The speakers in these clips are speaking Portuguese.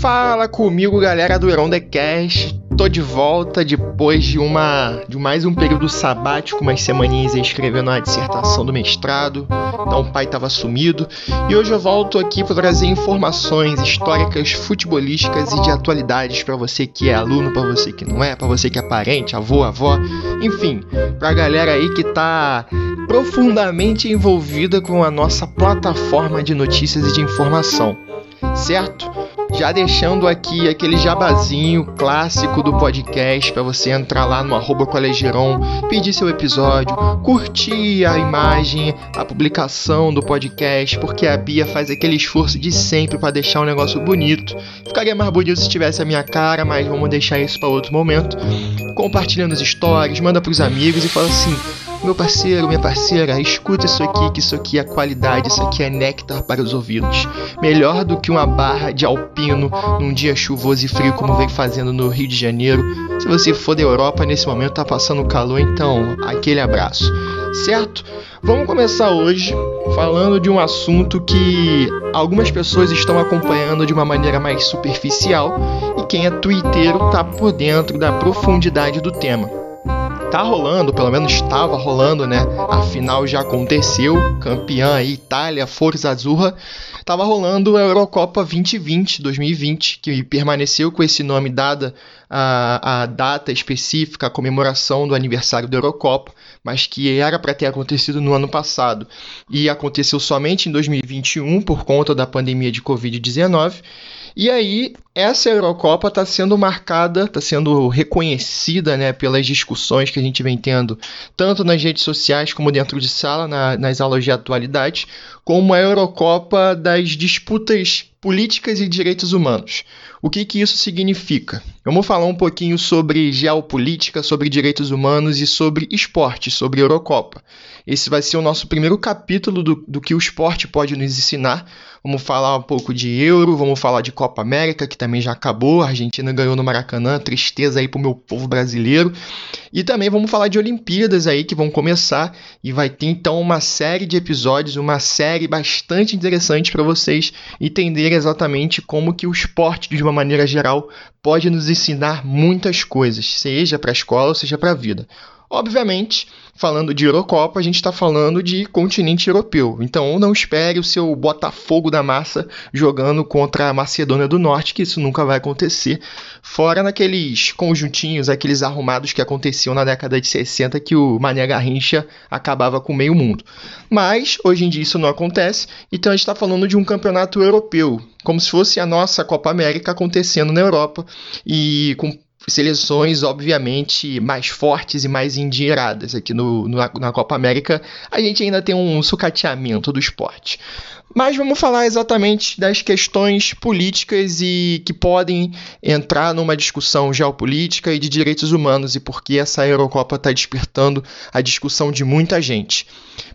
Fala comigo, galera do Heron The Cast. Tô de volta depois de uma de mais um período sabático, umas semaninhas escrevendo a dissertação do mestrado. Então o pai tava sumido. E hoje eu volto aqui para trazer informações históricas, futebolísticas e de atualidades para você que é aluno, para você que não é, para você que é parente, avô, avó, enfim, pra galera aí que tá profundamente envolvida com a nossa plataforma de notícias e de informação. Certo? Já deixando aqui aquele jabazinho clássico do podcast para você entrar lá no arroba colegiron, pedir seu episódio, curtir a imagem, a publicação do podcast, porque a Bia faz aquele esforço de sempre para deixar um negócio bonito. Ficaria mais bonito se tivesse a minha cara, mas vamos deixar isso para outro momento. Compartilhando os stories, manda pros amigos e fala assim: meu parceiro, minha parceira, escuta isso aqui, que isso aqui é qualidade, isso aqui é néctar para os ouvidos. Melhor do que uma barra de alpino num dia chuvoso e frio como vem fazendo no Rio de Janeiro. Se você for da Europa nesse momento tá passando calor, então aquele abraço. Certo? Vamos começar hoje falando de um assunto que algumas pessoas estão acompanhando de uma maneira mais superficial e quem é twitteiro tá por dentro da profundidade do tema tá rolando, pelo menos estava rolando, né? A final já aconteceu, campeã Itália, Forza Azzurra. Tava rolando a Eurocopa 2020, 2020, que permaneceu com esse nome dada a, a data específica, a comemoração do aniversário da Eurocopa, mas que era para ter acontecido no ano passado e aconteceu somente em 2021 por conta da pandemia de Covid-19. E aí, essa Eurocopa está sendo marcada, está sendo reconhecida né, pelas discussões que a gente vem tendo, tanto nas redes sociais como dentro de sala, na, nas aulas de atualidade, como a Eurocopa das disputas políticas e direitos humanos. O que, que isso significa? Vamos falar um pouquinho sobre geopolítica, sobre direitos humanos e sobre esporte, sobre Eurocopa. Esse vai ser o nosso primeiro capítulo do, do que o esporte pode nos ensinar. Vamos falar um pouco de Euro, vamos falar de Copa América, que também já acabou. A Argentina ganhou no Maracanã, tristeza aí pro meu povo brasileiro. E também vamos falar de Olimpíadas aí que vão começar e vai ter então uma série de episódios, uma série bastante interessante para vocês entenderem exatamente como que o esporte de uma maneira geral pode nos ensinar muitas coisas, seja para a escola seja para a vida. Obviamente, falando de Eurocopa, a gente está falando de continente europeu. Então não espere o seu Botafogo da massa jogando contra a Macedônia do Norte, que isso nunca vai acontecer. Fora naqueles conjuntinhos, aqueles arrumados que aconteciam na década de 60 que o Mané Garrincha acabava com meio mundo. Mas hoje em dia isso não acontece, então a gente está falando de um campeonato europeu, como se fosse a nossa Copa América acontecendo na Europa e com seleções, obviamente, mais fortes e mais endinheiradas. Aqui no, no, na Copa América, a gente ainda tem um sucateamento do esporte. Mas vamos falar exatamente das questões políticas e que podem entrar numa discussão geopolítica e de direitos humanos e por que essa Eurocopa está despertando a discussão de muita gente.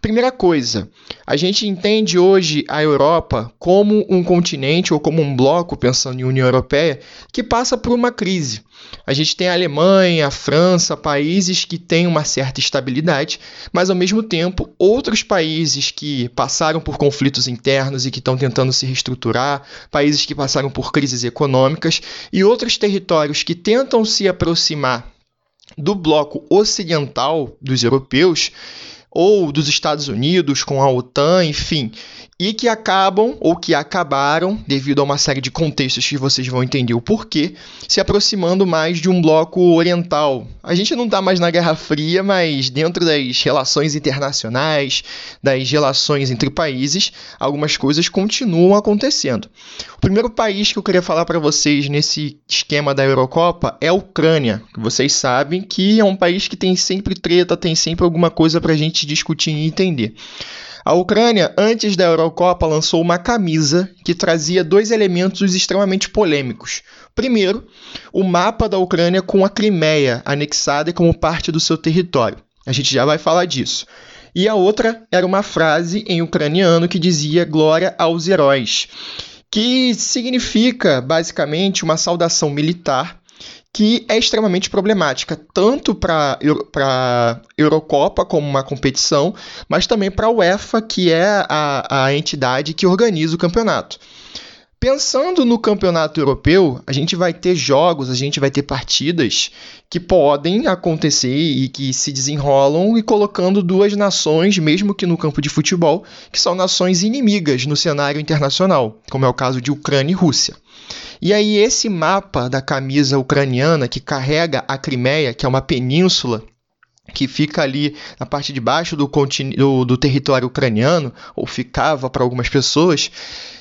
Primeira coisa, a gente entende hoje a Europa como um continente ou como um bloco, pensando em União Europeia, que passa por uma crise. A gente tem a Alemanha, a França, países que têm uma certa estabilidade, mas ao mesmo tempo outros países que passaram por conflitos internos e que estão tentando se reestruturar, países que passaram por crises econômicas e outros territórios que tentam se aproximar do bloco ocidental dos europeus ou dos Estados Unidos com a OTAN, enfim, e que acabam ou que acabaram, devido a uma série de contextos que vocês vão entender o porquê, se aproximando mais de um bloco oriental. A gente não está mais na Guerra Fria, mas dentro das relações internacionais, das relações entre países, algumas coisas continuam acontecendo. O primeiro país que eu queria falar para vocês nesse esquema da Eurocopa é a Ucrânia. Vocês sabem que é um país que tem sempre treta, tem sempre alguma coisa para a gente discutir e entender. A Ucrânia, antes da Eurocopa, lançou uma camisa que trazia dois elementos extremamente polêmicos. Primeiro, o mapa da Ucrânia com a Crimeia anexada como parte do seu território. A gente já vai falar disso. E a outra era uma frase em ucraniano que dizia glória aos heróis, que significa basicamente uma saudação militar que é extremamente problemática, tanto para a Eurocopa como uma competição, mas também para a UEFA, que é a, a entidade que organiza o campeonato. Pensando no campeonato europeu, a gente vai ter jogos, a gente vai ter partidas que podem acontecer e que se desenrolam e colocando duas nações, mesmo que no campo de futebol, que são nações inimigas no cenário internacional, como é o caso de Ucrânia e Rússia. E aí esse mapa da camisa ucraniana que carrega a Crimeia, que é uma península que fica ali na parte de baixo do, do, do território ucraniano, ou ficava para algumas pessoas,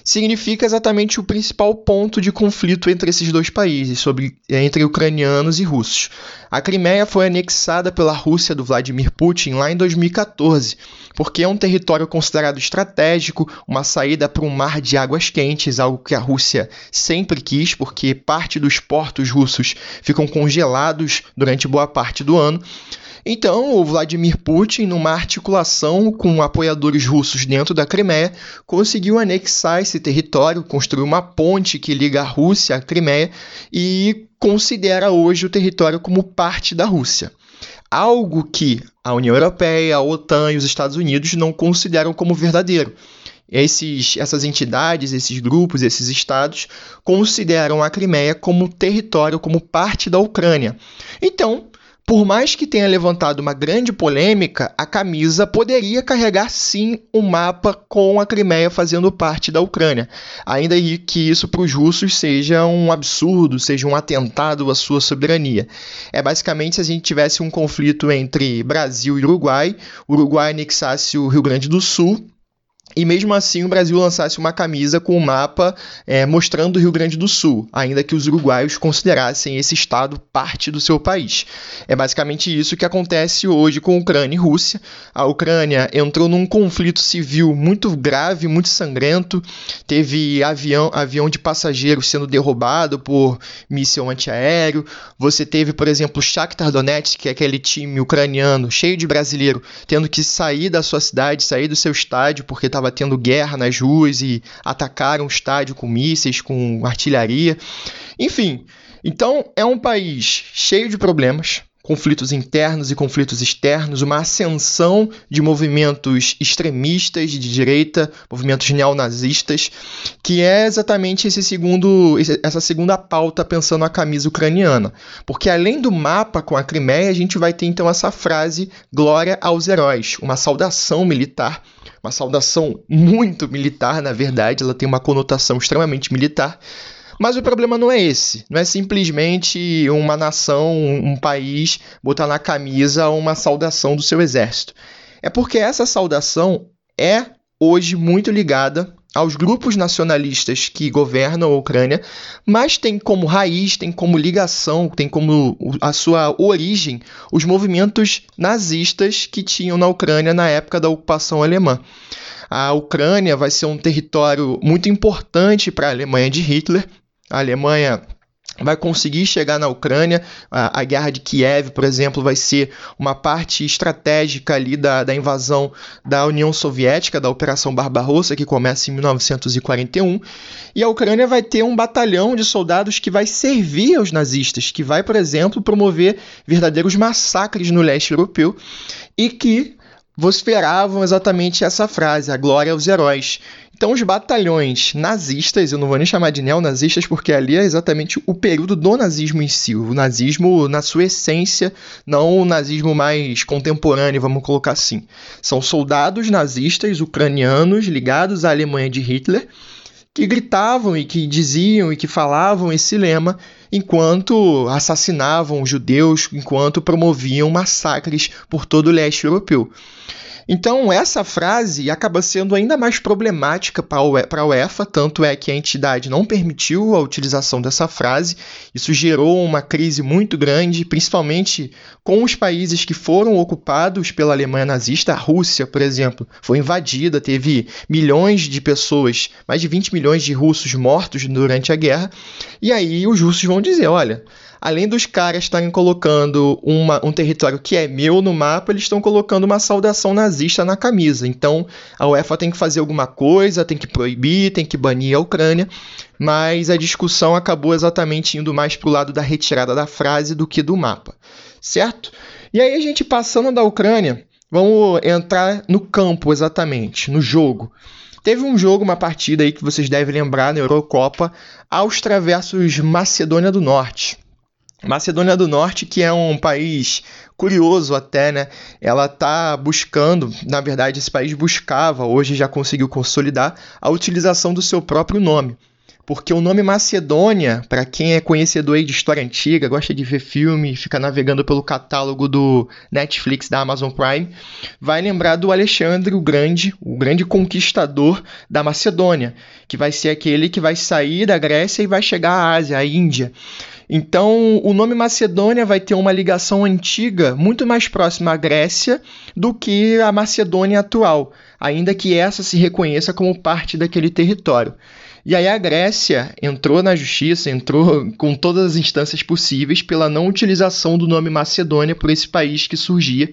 significa exatamente o principal ponto de conflito entre esses dois países, sobre, entre ucranianos e russos. A Crimeia foi anexada pela Rússia do Vladimir Putin lá em 2014, porque é um território considerado estratégico, uma saída para um mar de águas quentes, algo que a Rússia sempre quis, porque parte dos portos russos ficam congelados durante boa parte do ano. Então, o Vladimir Putin, numa articulação com apoiadores russos dentro da Crimeia, conseguiu anexar esse território, construir uma ponte que liga a Rússia à Crimeia e considera hoje o território como parte da Rússia. Algo que a União Europeia, a OTAN e os Estados Unidos não consideram como verdadeiro. Esses, essas entidades, esses grupos, esses estados consideram a Crimeia como território, como parte da Ucrânia. Então, por mais que tenha levantado uma grande polêmica, a camisa poderia carregar sim um mapa com a Crimeia fazendo parte da Ucrânia, ainda que isso para os russos seja um absurdo, seja um atentado à sua soberania. É basicamente se a gente tivesse um conflito entre Brasil e Uruguai, o Uruguai anexasse o Rio Grande do Sul e mesmo assim o Brasil lançasse uma camisa com o um mapa é, mostrando o Rio Grande do Sul, ainda que os uruguaios considerassem esse estado parte do seu país. É basicamente isso que acontece hoje com Ucrânia e Rússia. A Ucrânia entrou num conflito civil muito grave, muito sangrento. Teve avião, avião de passageiros sendo derrubado por míssil antiaéreo. Você teve, por exemplo, Shakhtar Donetsk, que é aquele time ucraniano cheio de brasileiro, tendo que sair da sua cidade, sair do seu estádio porque estava estava tendo guerra nas ruas e atacaram o estádio com mísseis, com artilharia. Enfim, então é um país cheio de problemas, conflitos internos e conflitos externos, uma ascensão de movimentos extremistas de direita, movimentos neonazistas, que é exatamente esse segundo, essa segunda pauta pensando a camisa ucraniana. Porque além do mapa com a Crimeia, a gente vai ter então essa frase glória aos heróis, uma saudação militar uma saudação muito militar, na verdade, ela tem uma conotação extremamente militar. Mas o problema não é esse. Não é simplesmente uma nação, um país botar na camisa uma saudação do seu exército. É porque essa saudação é hoje muito ligada aos grupos nacionalistas que governam a Ucrânia, mas tem como raiz, tem como ligação, tem como a sua origem os movimentos nazistas que tinham na Ucrânia na época da ocupação alemã. A Ucrânia vai ser um território muito importante para a Alemanha de Hitler. A Alemanha vai conseguir chegar na Ucrânia. A, a, guerra de Kiev, por exemplo, vai ser uma parte estratégica ali da, da invasão da União Soviética, da Operação Barbarossa, que começa em 1941. E a Ucrânia vai ter um batalhão de soldados que vai servir aos nazistas, que vai, por exemplo, promover verdadeiros massacres no leste europeu e que vociferavam exatamente essa frase: a glória aos heróis. Então, os batalhões nazistas, eu não vou nem chamar de neonazistas, porque ali é exatamente o período do nazismo em si, o nazismo na sua essência, não o nazismo mais contemporâneo, vamos colocar assim. São soldados nazistas ucranianos ligados à Alemanha de Hitler que gritavam e que diziam e que falavam esse lema enquanto assassinavam judeus, enquanto promoviam massacres por todo o leste europeu. Então, essa frase acaba sendo ainda mais problemática para a UEFA, tanto é que a entidade não permitiu a utilização dessa frase. Isso gerou uma crise muito grande, principalmente com os países que foram ocupados pela Alemanha nazista. A Rússia, por exemplo, foi invadida, teve milhões de pessoas, mais de 20 milhões de russos mortos durante a guerra. E aí os russos vão dizer: olha além dos caras estarem colocando uma, um território que é meu no mapa, eles estão colocando uma saudação nazista na camisa. Então a UEFA tem que fazer alguma coisa, tem que proibir, tem que banir a Ucrânia. Mas a discussão acabou exatamente indo mais para o lado da retirada da frase do que do mapa, certo? E aí a gente passando da Ucrânia, vamos entrar no campo exatamente, no jogo. teve um jogo, uma partida aí que vocês devem lembrar na Eurocopa, Áustria versus Macedônia do Norte. Macedônia do Norte, que é um país curioso até, né? Ela está buscando, na verdade, esse país buscava, hoje já conseguiu consolidar a utilização do seu próprio nome. Porque o nome Macedônia, para quem é conhecedor de história antiga, gosta de ver filme, fica navegando pelo catálogo do Netflix da Amazon Prime, vai lembrar do Alexandre o Grande, o grande conquistador da Macedônia, que vai ser aquele que vai sair da Grécia e vai chegar à Ásia, à Índia. Então, o nome Macedônia vai ter uma ligação antiga muito mais próxima à Grécia do que a Macedônia atual, ainda que essa se reconheça como parte daquele território. E aí a Grécia entrou na justiça, entrou com todas as instâncias possíveis pela não utilização do nome Macedônia por esse país que surgia.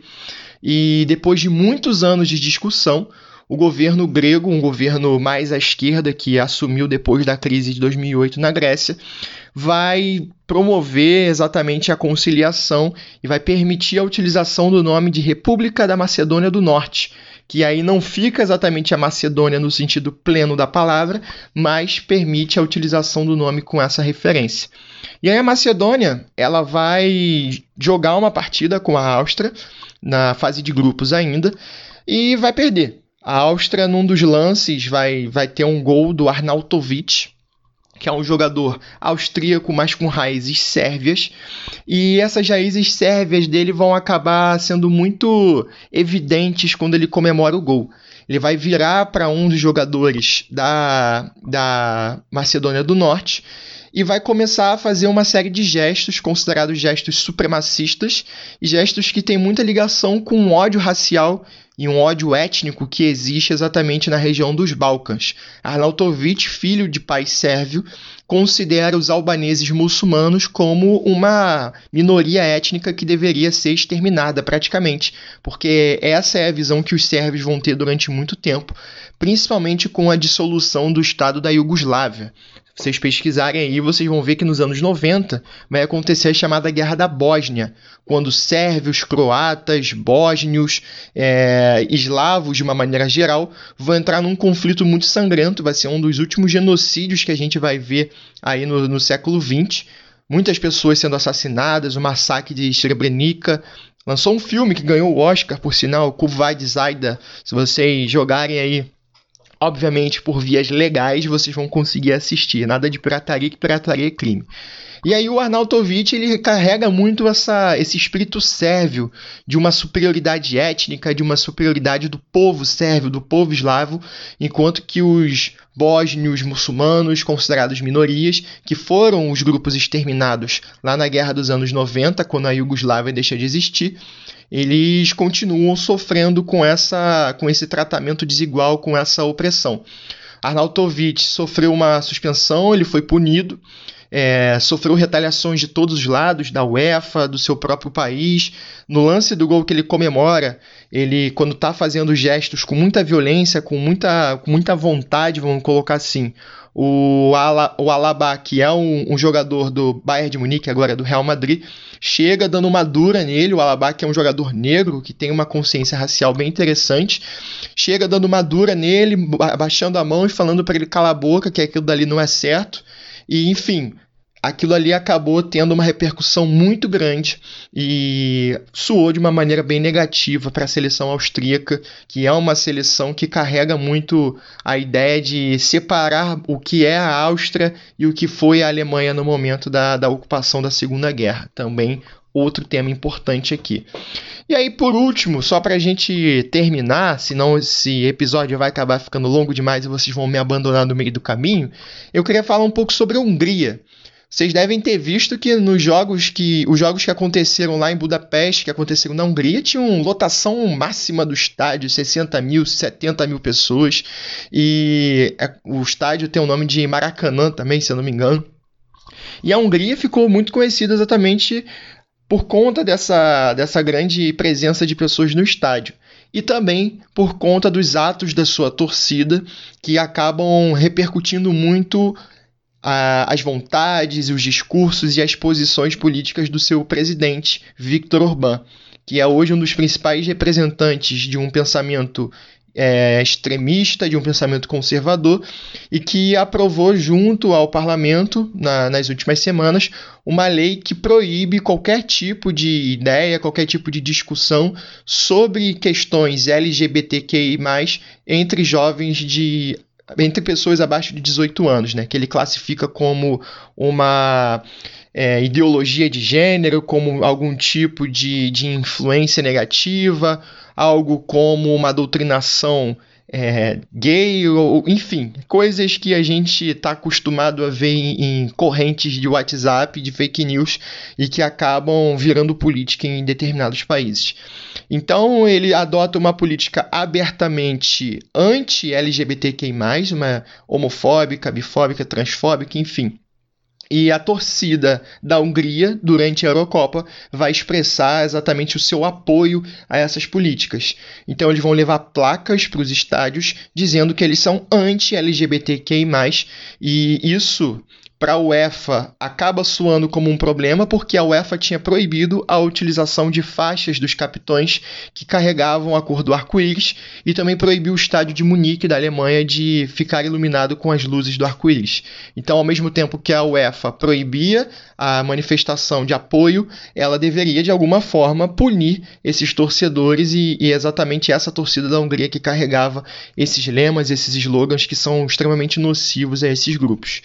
E depois de muitos anos de discussão, o governo grego, um governo mais à esquerda que assumiu depois da crise de 2008 na Grécia, vai promover exatamente a conciliação e vai permitir a utilização do nome de República da Macedônia do Norte, que aí não fica exatamente a Macedônia no sentido pleno da palavra, mas permite a utilização do nome com essa referência. E aí a Macedônia, ela vai jogar uma partida com a Áustria na fase de grupos ainda e vai perder. A Áustria, num dos lances, vai, vai ter um gol do Arnautovic, que é um jogador austríaco, mas com raízes sérvias. E essas raízes sérvias dele vão acabar sendo muito evidentes quando ele comemora o gol. Ele vai virar para um dos jogadores da, da Macedônia do Norte e vai começar a fazer uma série de gestos considerados gestos supremacistas e gestos que têm muita ligação com o ódio racial e um ódio étnico que existe exatamente na região dos Balcãs. Arnautovic, filho de pai sérvio, considera os albaneses muçulmanos como uma minoria étnica que deveria ser exterminada praticamente, porque essa é a visão que os sérvios vão ter durante muito tempo, principalmente com a dissolução do Estado da Iugoslávia vocês pesquisarem aí, vocês vão ver que nos anos 90 vai acontecer a chamada Guerra da Bósnia, quando sérvios, croatas, bósnios, é, eslavos, de uma maneira geral, vão entrar num conflito muito sangrento. Vai ser um dos últimos genocídios que a gente vai ver aí no, no século XX. Muitas pessoas sendo assassinadas, o massacre de Srebrenica. Lançou um filme que ganhou o Oscar, por sinal, Kuwait Zaida. Se vocês jogarem aí Obviamente, por vias legais, vocês vão conseguir assistir. Nada de pirataria, que pirataria é crime. E aí o Arnautovic ele carrega muito essa, esse espírito sérvio de uma superioridade étnica, de uma superioridade do povo sérvio, do povo eslavo, enquanto que os bósnios muçulmanos, considerados minorias, que foram os grupos exterminados lá na guerra dos anos 90, quando a Iugoslávia deixa de existir, eles continuam sofrendo com, essa, com esse tratamento desigual, com essa opressão. Arnautovic sofreu uma suspensão, ele foi punido, é, sofreu retaliações de todos os lados, da UEFA, do seu próprio país. No lance do gol que ele comemora, ele, quando está fazendo gestos com muita violência, com muita, com muita vontade, vamos colocar assim, o, Ala, o Alaba, que é um, um, jogador do Bayern de Munique, agora do Real Madrid, chega dando uma dura nele. O Alaba, que é um jogador negro, que tem uma consciência racial bem interessante, chega dando uma dura nele, baixando a mão e falando para ele calar a boca, que aquilo dali não é certo. E enfim, aquilo ali acabou tendo uma repercussão muito grande e soou de uma maneira bem negativa para a seleção austríaca, que é uma seleção que carrega muito a ideia de separar o que é a Áustria e o que foi a Alemanha no momento da, da ocupação da Segunda Guerra. Também outro tema importante aqui. E aí, por último, só para a gente terminar, senão esse episódio vai acabar ficando longo demais e vocês vão me abandonar no meio do caminho, eu queria falar um pouco sobre a Hungria. Vocês devem ter visto que nos jogos que os jogos que aconteceram lá em Budapeste, que aconteceram na Hungria, tinham lotação máxima do estádio, 60 mil, 70 mil pessoas. E é, o estádio tem o nome de Maracanã também, se eu não me engano. E a Hungria ficou muito conhecida exatamente por conta dessa, dessa grande presença de pessoas no estádio. E também por conta dos atos da sua torcida, que acabam repercutindo muito a, as vontades, os discursos e as posições políticas do seu presidente, Viktor Orbán, que é hoje um dos principais representantes de um pensamento é, extremista, de um pensamento conservador, e que aprovou junto ao parlamento, na, nas últimas semanas, uma lei que proíbe qualquer tipo de ideia, qualquer tipo de discussão sobre questões LGBTQI, entre jovens de entre pessoas abaixo de 18 anos, né, que ele classifica como uma é, ideologia de gênero, como algum tipo de, de influência negativa, algo como uma doutrinação é, gay, ou, enfim, coisas que a gente está acostumado a ver em, em, correntes de WhatsApp, de fake news e que acabam virando política em determinados países. Então ele adota uma política abertamente anti-LGBTQI, uma homofóbica, bifóbica, transfóbica, enfim. E a torcida da Hungria, durante a Eurocopa, vai expressar exatamente o seu apoio a essas políticas. Então, eles vão levar placas para os estádios dizendo que eles são anti-LGBTQI, e isso para a UEFA acaba soando como um problema porque a UEFA tinha proibido a utilização de faixas dos capitões que carregavam a cor do arco-íris e também proibiu o estádio de Munique da Alemanha de ficar iluminado com as luzes do arco-íris. Então, ao mesmo tempo que a UEFA proibia a manifestação de apoio, ela deveria de alguma forma punir esses torcedores e, e exatamente essa torcida da Hungria que carregava esses lemas, esses slogans que são extremamente nocivos a esses grupos.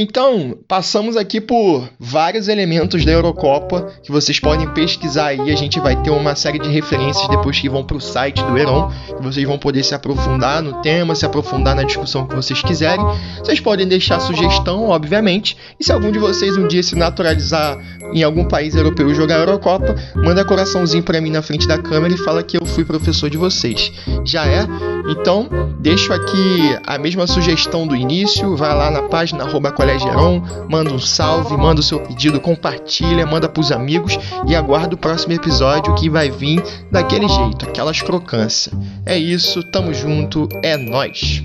Então, passamos aqui por vários elementos da Eurocopa que vocês podem pesquisar aí. A gente vai ter uma série de referências depois que vão para o site do Heron, que vocês vão poder se aprofundar no tema, se aprofundar na discussão que vocês quiserem. Vocês podem deixar sugestão, obviamente, e se algum de vocês um dia se naturalizar em algum país europeu jogar Eurocopa, manda coraçãozinho para mim na frente da câmera e fala que eu fui professor de vocês. Já é? Então, deixo aqui a mesma sugestão do início, vai lá na página arroba manda um salve, manda o seu pedido, compartilha, manda pros amigos e aguarda o próximo episódio que vai vir daquele jeito, aquelas crocâncias. É isso, tamo junto, é nós.